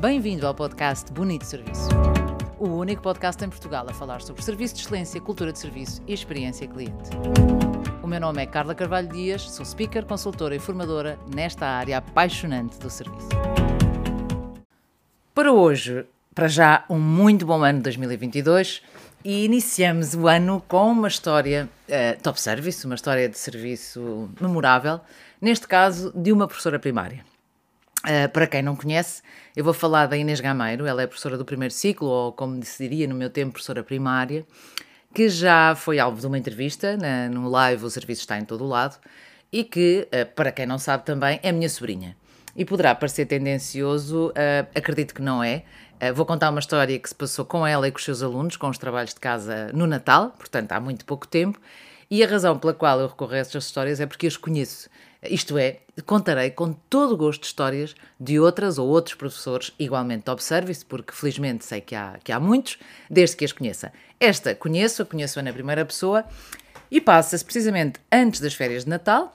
Bem-vindo ao podcast Bonito Serviço. O único podcast em Portugal a falar sobre serviço de excelência, cultura de serviço e experiência cliente. O meu nome é Carla Carvalho Dias, sou speaker, consultora e formadora nesta área apaixonante do serviço. Para hoje, para já, um muito bom ano de 2022 e iniciamos o ano com uma história uh, top service, uma história de serviço memorável, neste caso de uma professora primária. Uh, para quem não conhece, eu vou falar da Inês Gameiro, ela é professora do primeiro ciclo, ou como se diria no meu tempo, professora primária, que já foi alvo de uma entrevista na, no live O Serviço Está em Todo o Lado, e que, uh, para quem não sabe também, é minha sobrinha. E poderá parecer tendencioso, uh, acredito que não é. vou contar uma história que se passou com ela e com os seus alunos, com os trabalhos de casa no Natal, portanto há muito pouco tempo, e a razão pela qual eu recorro a estas histórias é porque as conheço isto é, contarei com todo o gosto histórias de outras ou outros professores igualmente top service, porque felizmente sei que há, que há muitos, desde que as conheça. Esta conheço, a conheço na primeira pessoa e passa-se precisamente antes das férias de Natal.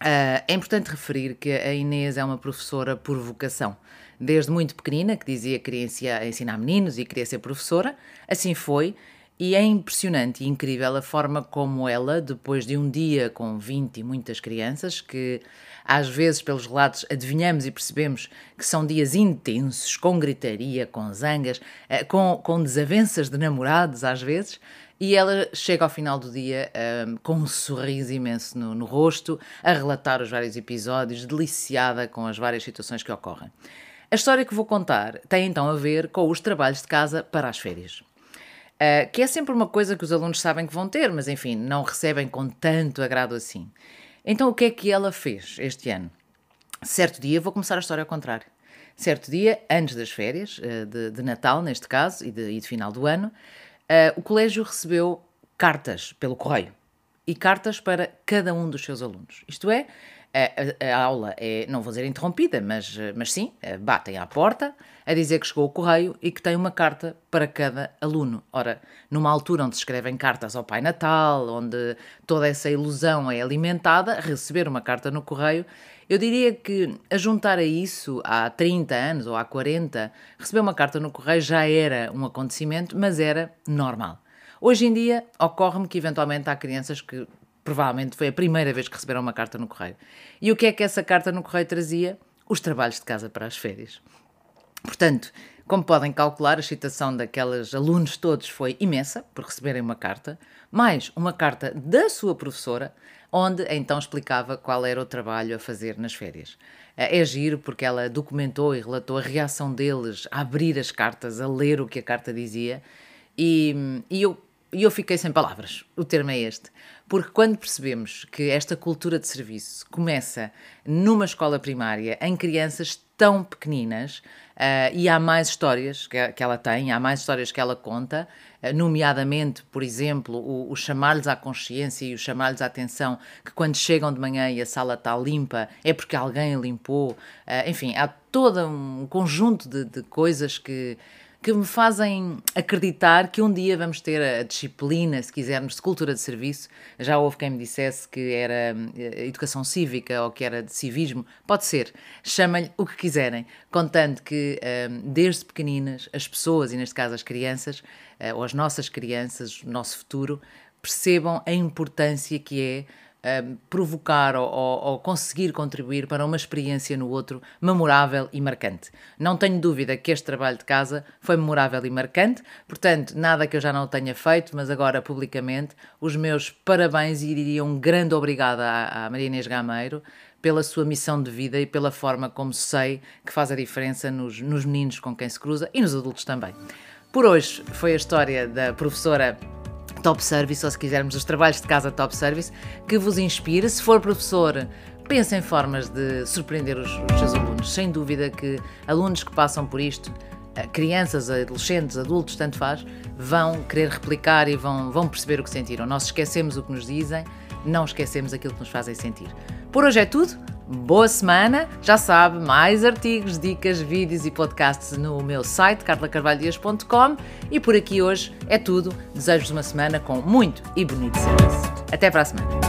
Uh, é importante referir que a Inês é uma professora por vocação. Desde muito pequenina, que dizia que queria ensinar meninos e queria ser professora, assim foi, e é impressionante e incrível a forma como ela, depois de um dia com 20 e muitas crianças, que às vezes, pelos relatos, adivinhamos e percebemos que são dias intensos, com gritaria, com zangas, eh, com, com desavenças de namorados, às vezes, e ela chega ao final do dia um, com um sorriso imenso no, no rosto, a relatar os vários episódios, deliciada com as várias situações que ocorrem. A história que vou contar tem então a ver com os trabalhos de casa para as férias. Uh, que é sempre uma coisa que os alunos sabem que vão ter, mas enfim, não recebem com tanto agrado assim. Então, o que é que ela fez este ano? Certo dia, vou começar a história ao contrário. Certo dia, antes das férias, uh, de, de, Natal neste caso, e de, e de final do ano, uh, o colégio recebeu cartas pelo correio. E cartas para cada um dos seus alunos. Isto é, a, a, aula é, não vou dizer interrompida, mas, mas sim, eh, batem à porta a dizer que chegou o correio e que tem uma carta para cada aluno. Ora, numa altura onde se escrevem cartas ao Pai Natal, onde toda essa ilusão é alimentada, receber uma carta no correio, eu diria que a juntar a isso há 30 anos ou há 40, receber uma carta no correio já era um acontecimento, mas era normal. Hoje em dia, ocorre-me que eventualmente há crianças que provavelmente foi a primeira vez que receberam uma carta no correio. E o que é que essa carta no correio trazia? Os trabalhos de casa para as férias. Portanto, como podem calcular, a excitação daqueles alunos todos foi imensa por receberem uma carta, mais uma carta da sua professora, onde então explicava qual era o trabalho a fazer nas férias. É giro porque ela documentou e relatou a reação deles a abrir as cartas, a ler o que a carta dizia, e, e eu e eu fiquei sem palavras, o termo é este. Porque quando percebemos que esta cultura de serviço começa numa escola primária, em crianças tão pequeninas, uh, e há mais histórias que, que, ela tem, há mais histórias que ela conta, uh, nomeadamente, por exemplo, o, o chamar-lhes à consciência e o chamar-lhes à atenção que quando chegam de manhã e a sala está limpa é porque alguém limpou. Uh, enfim, há todo um conjunto de, de coisas que que me fazem acreditar que um dia vamos ter a disciplina, se quisermos, de cultura de serviço. Já houve quem me dissesse que era eh, educação cívica ou que era de civismo. Pode ser. Chamem-lhe o que quiserem, contando que eh, desde pequeninas as pessoas, e neste caso as crianças, eh, ou as nossas crianças, o nosso futuro, percebam a importância que é Ehm, provocar ou, ou, conseguir contribuir para uma experiência no outro memorável e marcante. Não tenho dúvida que este trabalho de casa foi memorável e marcante, portanto, nada que eu já não tenha feito, mas agora publicamente, os meus parabéns e diria um grande obrigado à, à Maria Inês Gameiro pela sua missão de vida e pela forma como sei que faz a diferença nos, nos meninos com quem se cruza e nos adultos também. Por hoje foi a história da professora top service, ou se quisermos, os trabalhos de casa top service, que vos inspire. Se for professor, pense em formas de surpreender os, os seus alunos. Sem dúvida que alunos que passam por isto, eh, crianças, adolescentes, adultos, tanto faz, vão querer replicar e vão, vão perceber o que sentiram. Nós esquecemos o que nos dizem, não esquecemos aquilo que nos fazem sentir. Por hoje é tudo. Boa semana! Já sabe, mais artigos, dicas, vídeos e podcasts no meu site carlacarvalhodias.com e por aqui hoje é tudo. Desejo-vos uma semana com muito e bonito serviço. Até para a semana!